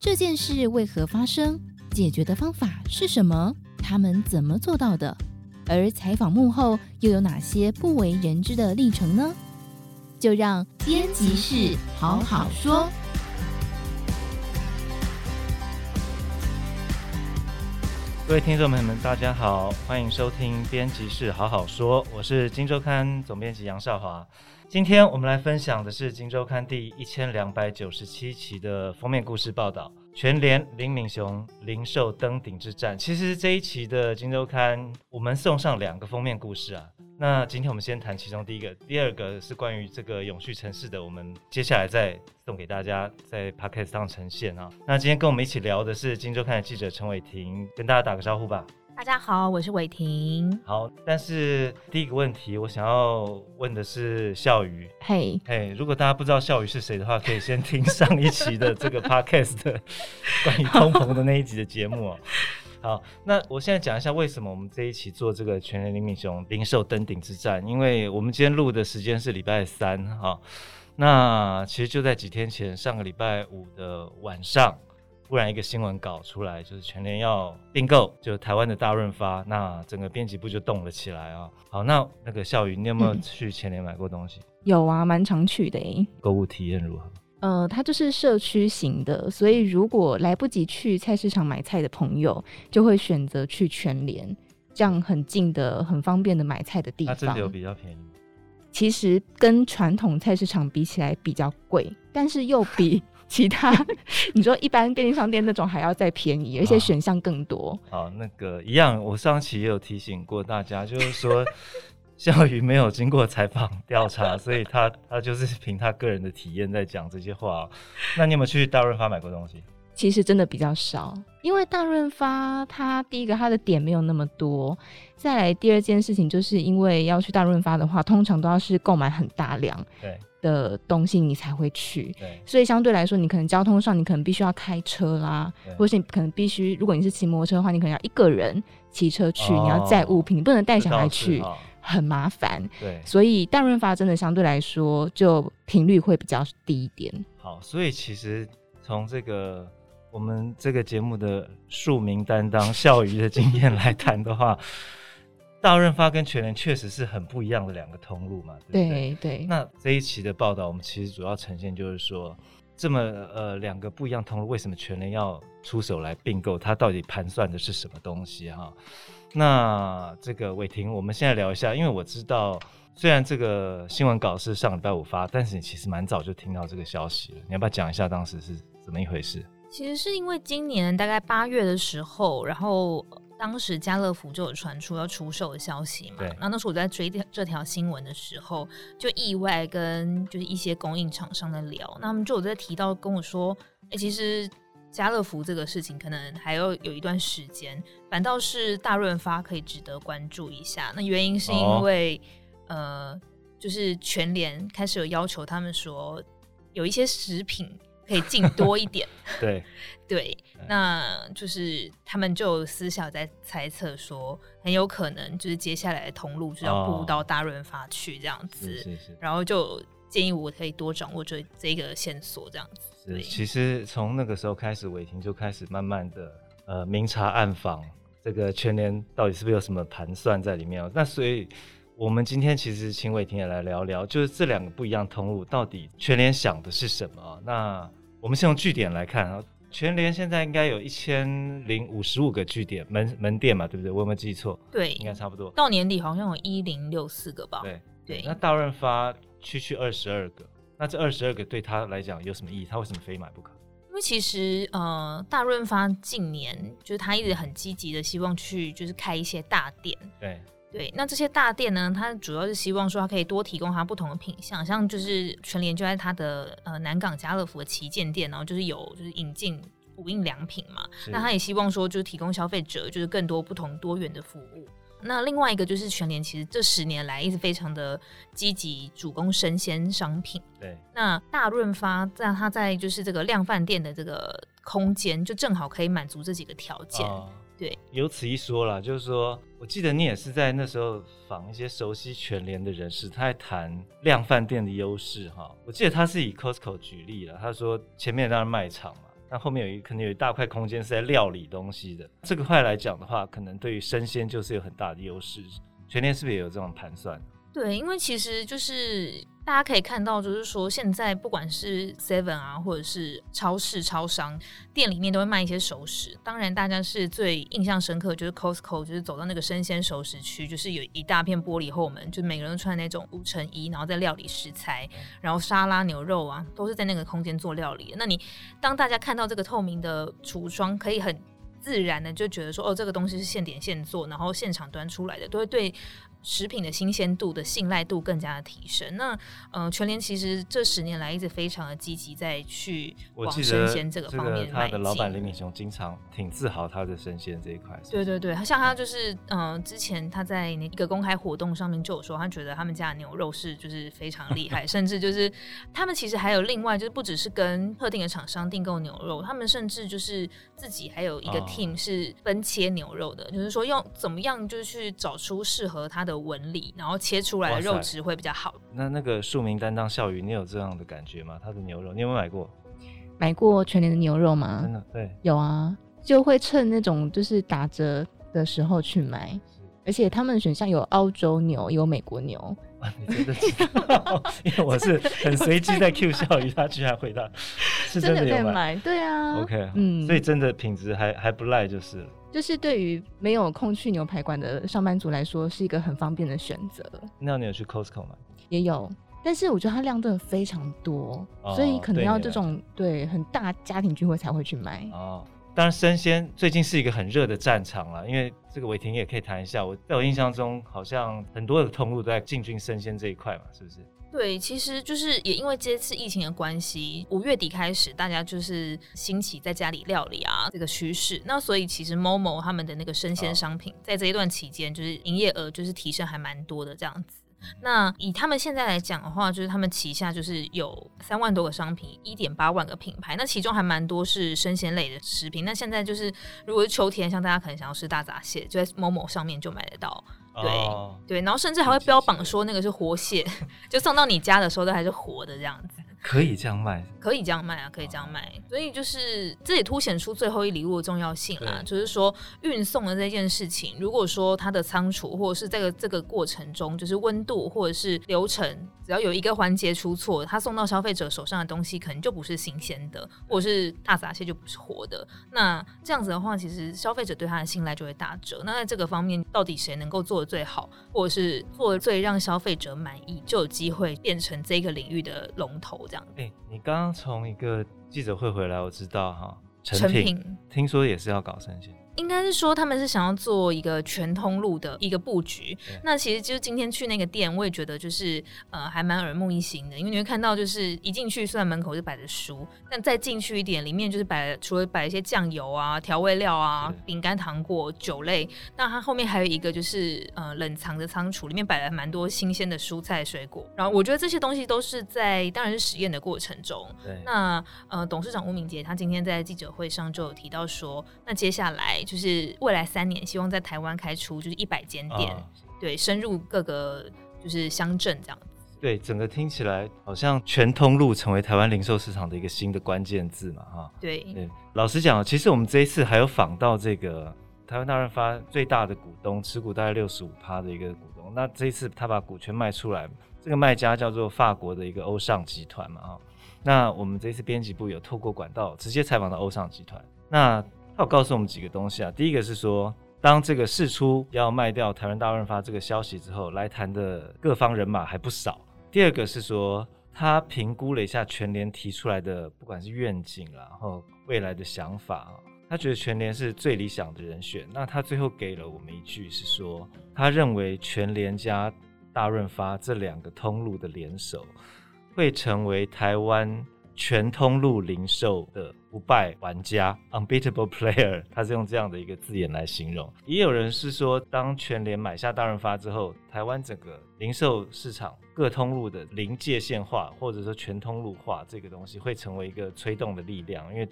这件事为何发生？解决的方法是什么？他们怎么做到的？而采访幕后又有哪些不为人知的历程呢？就让编辑室好好说。各位听众朋友们，大家好，欢迎收听编辑室好好说，我是金周刊总编辑杨少华。今天我们来分享的是金周刊第一千两百九十七期的封面故事报道。全联林敏雄零售登顶之战，其实这一期的《金周刊》，我们送上两个封面故事啊。那今天我们先谈其中第一个，第二个是关于这个永续城市的，我们接下来再送给大家在 Podcast 上呈现啊。那今天跟我们一起聊的是《金周刊》的记者陈伟霆，跟大家打个招呼吧。大家好，我是伟霆。好，但是第一个问题，我想要问的是笑鱼。嘿，嘿，如果大家不知道笑鱼是谁的话，可以先听上一期的这个 podcast 的关于通膨的那一集的节目哦。好，那我现在讲一下为什么我们这一期做这个全联林敏雄零售登顶之战，因为我们今天录的时间是礼拜三哈。那其实就在几天前，上个礼拜五的晚上。忽然一个新闻稿出来，就是全联要并购，就台湾的大润发，那整个编辑部就动了起来啊。好，那那个孝瑜，你有没有去全联买过东西？嗯、有啊，蛮常去的诶。购物体验如何？呃，它就是社区型的，所以如果来不及去菜市场买菜的朋友，就会选择去全联，这样很近的、很方便的买菜的地方。它真的有比较便宜？其实跟传统菜市场比起来比较贵，但是又比。其他你说一般便利商店那种还要再便宜，而且选项更多。好、哦，那个一样，我上期也有提醒过大家，就是说小鱼没有经过采访调查，所以他他就是凭他个人的体验在讲这些话。那你有没有去大润发买过东西？其实真的比较少，因为大润发它第一个它的点没有那么多，再来第二件事情就是因为要去大润发的话，通常都要是购买很大量。对。的东西你才会去，对，所以相对来说，你可能交通上你可能必须要开车啦，或者是你可能必须，如果你是骑摩托车的话，你可能要一个人骑车去，哦、你要载物品，你不能带小孩去，哦、很麻烦。对，所以大润发真的相对来说就频率会比较低一点。好，所以其实从这个我们这个节目的庶民担当笑鱼的经验来谈的话。大润发跟全联确实是很不一样的两个通路嘛，对不对？对对。那这一期的报道，我们其实主要呈现就是说，这么呃两个不一样通路，为什么全联要出手来并购？它到底盘算的是什么东西哈？那这个伟霆，我们现在聊一下，因为我知道，虽然这个新闻稿是上礼拜五发，但是你其实蛮早就听到这个消息了。你要不要讲一下当时是怎么一回事？其实是因为今年大概八月的时候，然后。当时家乐福就有传出要出售的消息嘛？对。那那时候我在追这条新闻的时候，就意外跟就是一些供应厂商在聊，那他们就有在提到跟我说，哎、欸，其实家乐福这个事情可能还要有一段时间，反倒是大润发可以值得关注一下。那原因是因为，哦、呃，就是全联开始有要求，他们说有一些食品。可以进多一点，对 对，那就是他们就私下在猜测说，很有可能就是接下来的通路就要步入到大润发去这样子，是是，然后就建议我可以多掌握这这个线索这样子。是，其实从那个时候开始，伟霆就开始慢慢的呃明察暗访，这个全年到底是不是有什么盘算在里面？那所以。我们今天其实请伟霆也来聊聊，就是这两个不一样通路到底全联想的是什么？那我们先用据点来看啊，全联现在应该有一千零五十五个据点门门店嘛，对不对？我有没有记错？对，应该差不多。到年底好像有一零六四个吧？对对。那大润发区区二十二个，那这二十二个对他来讲有什么意义？他为什么非买不可？因为其实呃，大润发近年就是他一直很积极的希望去就是开一些大店。对。对，那这些大店呢，它主要是希望说它可以多提供它不同的品项，像就是全联就在它的呃南港家乐福的旗舰店，然后就是有就是引进无印良品嘛，那他也希望说就是提供消费者就是更多不同多元的服务。那另外一个就是全联其实这十年来一直非常的积极主攻生鲜商品。对，那大润发在它在就是这个量贩店的这个空间，就正好可以满足这几个条件。哦对，有此一说啦，就是说，我记得你也是在那时候访一些熟悉全联的人士，他在谈量饭店的优势哈。我记得他是以 Costco 举例了，他说前面当然卖场嘛，但后面有一可能有一大块空间是在料理东西的。这个块来讲的话，可能对于生鲜就是有很大的优势。全联是不是也有这种盘算？对，因为其实就是。大家可以看到，就是说现在不管是 Seven 啊，或者是超市、超商店里面都会卖一些熟食。当然，大家是最印象深刻，就是 Costco，就是走到那个生鲜熟食区，就是有一大片玻璃后门，就每个人都穿那种无尘衣，然后在料理食材，然后沙拉、牛肉啊，都是在那个空间做料理。那你当大家看到这个透明的橱窗，可以很自然的就觉得说，哦，这个东西是现点现做，然后现场端出来的，都会对。食品的新鲜度的信赖度更加的提升。那呃，全联其实这十年来一直非常的积极在去往生鲜这个方面迈进。他的老板林敏雄经常挺自豪他的生鲜这一块。对对对，像他就是嗯、呃，之前他在那个公开活动上面就有说，他觉得他们家的牛肉是就是非常厉害，甚至就是他们其实还有另外就是不只是跟特定的厂商订购牛肉，他们甚至就是自己还有一个 team 是分切牛肉的，哦、就是说用怎么样就是去找出适合它的纹理，然后切出来的肉质会比较好。那那个庶民担当笑鱼，你有这样的感觉吗？他的牛肉，你有没有买过？买过全年的牛肉吗？真的，对，有啊，就会趁那种就是打折的时候去买。而且他们的选项有澳洲牛，有美国牛。啊，你真的知道？因为我是很随机在 Q 笑鱼，他居然回答是真的有买。买对啊，OK，嗯，所以真的品质还还不赖就是了。就是对于没有空去牛排馆的上班族来说，是一个很方便的选择。那你有去 Costco 吗？也有，但是我觉得它量真的非常多，哦、所以可能要这种对，对很大家庭聚会才会去买。哦，当然生鲜最近是一个很热的战场了，因为这个伟霆也可以谈一下。我在我印象中，好像很多的通路都在进军生鲜这一块嘛，是不是？对，其实就是也因为这次疫情的关系，五月底开始，大家就是兴起在家里料理啊这个趋势。那所以其实 Momo 他们的那个生鲜商品，在这一段期间，就是营业额就是提升还蛮多的这样子。那以他们现在来讲的话，就是他们旗下就是有三万多个商品，一点八万个品牌，那其中还蛮多是生鲜类的食品。那现在就是如果是秋天，像大家可能想要吃大闸蟹，就在 Momo 上面就买得到。对、哦、对，然后甚至还会标榜说那个是活蟹，就送到你家的时候都还是活的这样子。可以这样卖，可以这样卖啊，可以这样卖。哦、所以就是这也凸显出最后一礼物的重要性啦。就是说运送的这件事情，如果说它的仓储或者是这个这个过程中，就是温度或者是流程，只要有一个环节出错，它送到消费者手上的东西可能就不是新鲜的，或者是大闸蟹就不是活的。那这样子的话，其实消费者对它的信赖就会打折。那在这个方面，到底谁能够做的最好，或者是做的最让消费者满意，就有机会变成这个领域的龙头。这样，哎、欸，你刚刚从一个记者会回来，我知道哈，成品听说也是要搞生鲜。应该是说他们是想要做一个全通路的一个布局。那其实就是今天去那个店，我也觉得就是呃还蛮耳目一新的，因为你会看到就是一进去，虽然门口是摆着书，但再进去一点，里面就是摆除了摆一些酱油啊、调味料啊、饼干、糖果、酒类，那它后面还有一个就是呃冷藏的仓储，里面摆了蛮多新鲜的蔬菜水果。然后我觉得这些东西都是在当然是实验的过程中。对那呃董事长吴敏杰他今天在记者会上就有提到说，那接下来。就是未来三年，希望在台湾开出就是一百间店，哦、对，深入各个就是乡镇这样子。对，整个听起来好像全通路成为台湾零售市场的一个新的关键字嘛，哈。对对，老实讲，其实我们这一次还有访到这个台湾大润发最大的股东，持股大概六十五趴的一个股东。那这一次他把股权卖出来，这个卖家叫做法国的一个欧尚集团嘛，哈。那我们这一次编辑部有透过管道直接采访到欧尚集团，那。他告诉我们几个东西啊，第一个是说，当这个事出要卖掉台湾大润发这个消息之后，来谈的各方人马还不少。第二个是说，他评估了一下全联提出来的，不管是愿景啦，然后未来的想法，他觉得全联是最理想的人选。那他最后给了我们一句是说，他认为全联加大润发这两个通路的联手，会成为台湾。全通路零售的不败玩家，unbeatable player，他是用这样的一个字眼来形容。也有人是说，当全联买下大润发之后，台湾整个零售市场各通路的零界限化，或者说全通路化这个东西，会成为一个推动的力量，因为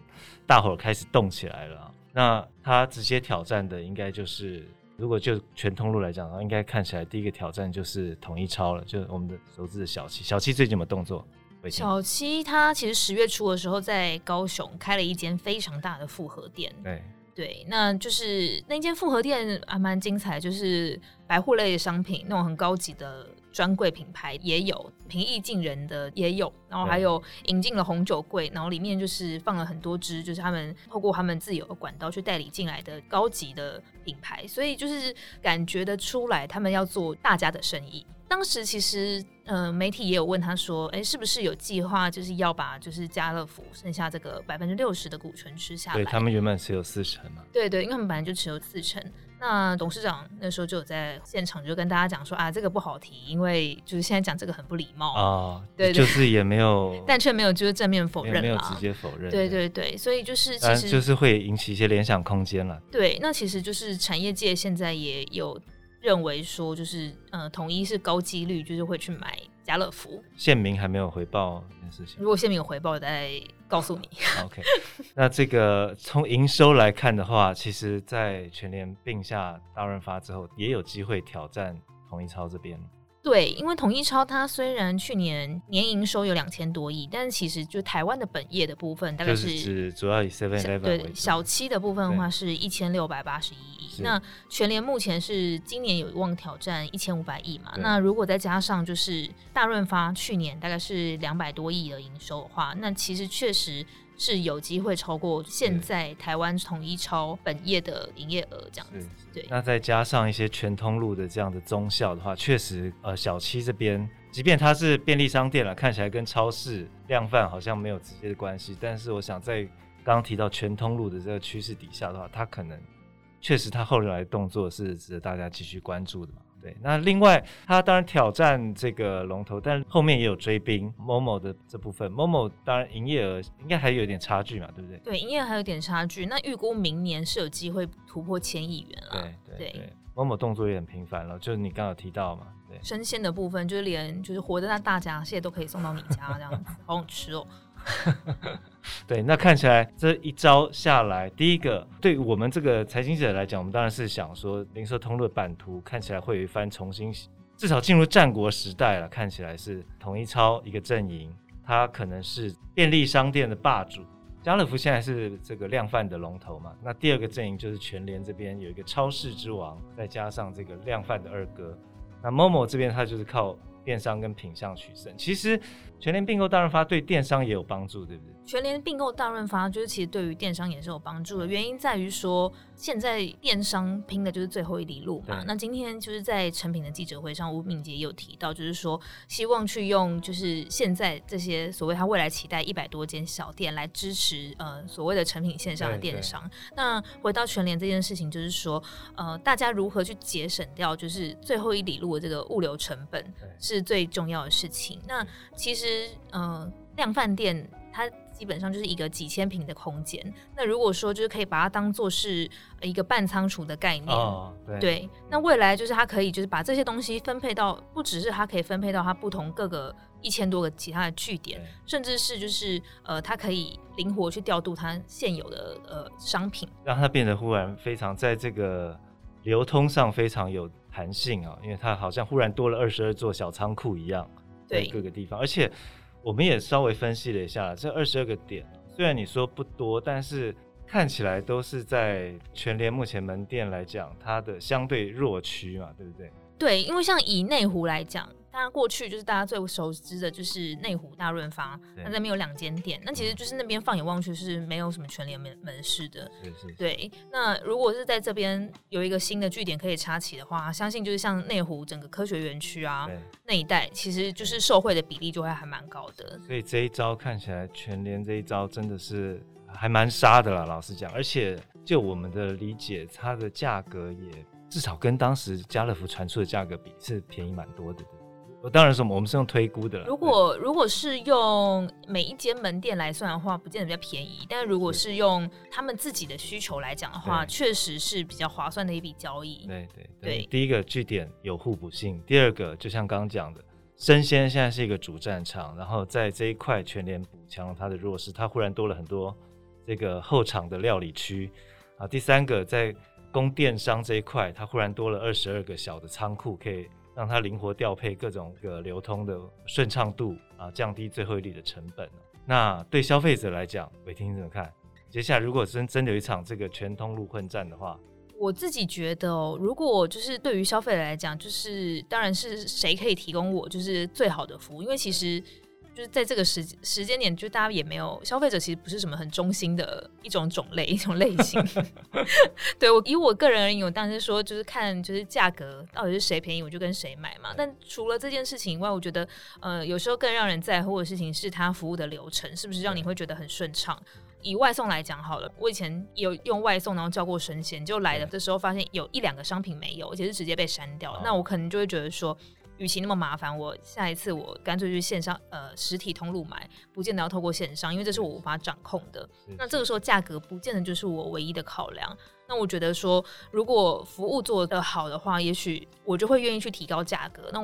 大伙开始动起来了。那他直接挑战的，应该就是如果就全通路来讲的话，应该看起来第一个挑战就是统一超了，就是我们的熟知的小七。小七最近有没有动作？小七他其实十月初的时候在高雄开了一间非常大的复合店。对对，那就是那间复合店还蛮精彩，就是百货类的商品，那种很高级的。专柜品牌也有，平易近人的也有，然后还有引进了红酒柜，然后里面就是放了很多支，就是他们透过他们自有的管道去代理进来的高级的品牌，所以就是感觉得出来他们要做大家的生意。当时其实，嗯、呃，媒体也有问他说，哎，是不是有计划就是要把就是家乐福剩下这个百分之六十的股权吃下来？对，他们原本持有四成嘛。对对，因为他们本来就持有四成。那董事长那时候就有在现场就跟大家讲说啊，这个不好提，因为就是现在讲这个很不礼貌啊，对，就是也没有，但却没有就是正面否认，没有直接否认，对对对，所以就是其实就是会引起一些联想空间了。对，那其实就是产业界现在也有认为说，就是呃，统一是高几率就是会去买家乐福。宪明还没有回报这件事情，如果宪明有回报，我再告诉你。OK，那这个从营收来看的话，其实，在全联并下大润发之后，也有机会挑战统一超这边。对，因为统一超它虽然去年年营收有两千多亿，但是其实就台湾的本业的部分大概是，是主要以 Seven Eleven 对小七的部分的话是一千六百八十一亿。那全联目前是今年有望挑战一千五百亿嘛？那如果再加上就是大润发去年大概是两百多亿的营收的话，那其实确实。是有机会超过现在台湾统一超本业的营业额这样子，对。那再加上一些全通路的这样的中校的话，确实，呃，小七这边，即便它是便利商店了，看起来跟超市量贩好像没有直接的关系，但是我想在刚刚提到全通路的这个趋势底下的话，它可能确实它后来的动作是值得大家继续关注的嘛。对，那另外他当然挑战这个龙头，但后面也有追兵 Momo 的这部分。Momo 当然营业额应该还有点差距嘛，对不对？对，营业额还有点差距。那预估明年是有机会突破千亿元了。对对对，Momo 动作也很频繁了，就是你刚刚有提到嘛。对，生鲜的部分就是连就是活的那大闸蟹都可以送到你家这样子，好想吃哦。对，那看起来这一招下来，第一个对我们这个财经者来讲，我们当然是想说，零售通路版图看起来会有一番重新，至少进入战国时代了。看起来是统一超一个阵营，它可能是便利商店的霸主，家乐福现在是这个量贩的龙头嘛。那第二个阵营就是全联这边有一个超市之王，再加上这个量贩的二哥。那 Momo 这边它就是靠电商跟品相取胜。其实全联并购大润发对电商也有帮助，对不对？全联并购大润发，就是其实对于电商也是有帮助的。原因在于说，现在电商拼的就是最后一里路嘛。那今天就是在成品的记者会上，吴敏杰也有提到，就是说希望去用就是现在这些所谓他未来期待一百多间小店来支持呃所谓的成品线上的电商。那回到全联这件事情，就是说呃大家如何去节省掉就是最后一里路的这个物流成本是最重要的事情。那其实呃量饭店它。基本上就是一个几千平的空间。那如果说就是可以把它当做是一个半仓储的概念，哦，对，对，那未来就是它可以就是把这些东西分配到，不只是它可以分配到它不同各个一千多个其他的据点，甚至是就是呃，它可以灵活去调度它现有的呃商品，让它变得忽然非常在这个流通上非常有弹性啊，因为它好像忽然多了二十二座小仓库一样，在各个地方，而且。我们也稍微分析了一下，这二十二个点，虽然你说不多，但是看起来都是在全联目前门店来讲，它的相对弱区嘛，对不对？对，因为像以内湖来讲。那过去就是大家最熟知的，就是内湖大润发，那那边有两间店。那其实就是那边放眼望去是没有什么全联门门市的。是是是。对，那如果是在这边有一个新的据点可以插旗的话，相信就是像内湖整个科学园区啊那一带，其实就是受惠的比例就会还蛮高的。所以这一招看起来，全联这一招真的是还蛮杀的啦，老实讲。而且就我们的理解，它的价格也至少跟当时家乐福传出的价格比是便宜蛮多的。我当然是我们是用推估的。如果如果是用每一间门店来算的话，不见得比较便宜。但如果是用他们自己的需求来讲的话，确实是比较划算的一笔交易。对对对，对。第一个据点有互补性，第二个就像刚刚讲的，生鲜现在是一个主战场，然后在这一块全联补强了它的弱势，它忽然多了很多这个后场的料理区啊。第三个在供电商这一块，它忽然多了二十二个小的仓库可以。让它灵活调配各种个流通的顺畅度啊，降低最后一里的成本。那对消费者来讲，伟霆你怎么看？接下来如果真真有一场这个全通路混战的话，我自己觉得哦，如果就是对于消费者来讲，就是当然是谁可以提供我就是最好的服务，因为其实。就是在这个时时间点，就大家也没有消费者，其实不是什么很中心的一种种类，一种类型。对我以我个人而言，我当时说就是看就是价格到底是谁便宜，我就跟谁买嘛。但除了这件事情以外，我觉得呃有时候更让人在乎的事情是它服务的流程是不是让你会觉得很顺畅。以外送来讲好了，我以前有用外送，然后叫过生鲜，就来的时候发现有一两个商品没有，而且是直接被删掉了。那我可能就会觉得说。与其那么麻烦，我下一次我干脆去线上呃实体通路买，不见得要透过线上，因为这是我无法掌控的。那这个时候价格不见得就是我唯一的考量。那我觉得说，如果服务做得好的话，也许我就会愿意去提高价格。那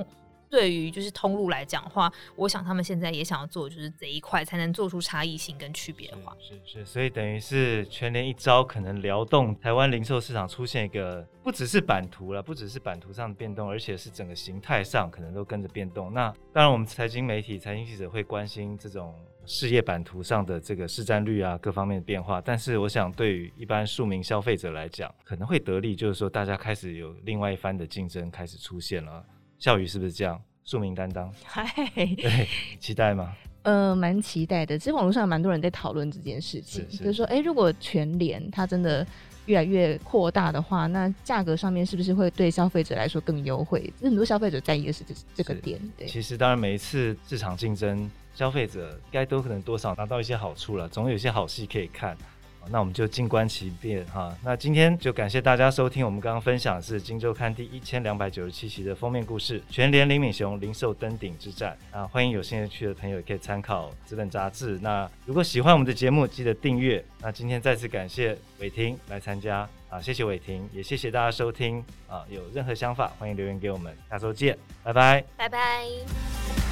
对于就是通路来讲的话，我想他们现在也想要做，就是这一块才能做出差异性跟区别的话。是是，所以等于是全年一招可能撩动台湾零售市场出现一个不只是版图了，不只是版图上的变动，而且是整个形态上可能都跟着变动。那当然，我们财经媒体、财经记者会关心这种事业版图上的这个市占率啊，各方面的变化。但是，我想对于一般庶民消费者来讲，可能会得利，就是说大家开始有另外一番的竞争开始出现了。孝瑜是不是这样？庶民担当，嗨，对，期待吗？呃，蛮期待的。其实网络上蛮多人在讨论这件事情，是是就是说，哎、欸，如果全联它真的越来越扩大的话，那价格上面是不是会对消费者来说更优惠？很多消费者在意的是这这个点。对，其实当然每一次市场竞争，消费者应该都可能多少拿到一些好处了，总有一些好戏可以看。那我们就静观其变哈。那今天就感谢大家收听，我们刚刚分享的是《今周刊》第一千两百九十七期的封面故事——全联林敏雄零售登顶之战啊！欢迎有兴趣的朋友也可以参考这本杂志。那如果喜欢我们的节目，记得订阅。那今天再次感谢伟霆来参加啊，谢谢伟霆，也谢谢大家收听啊！有任何想法，欢迎留言给我们。下周见，拜拜，拜拜。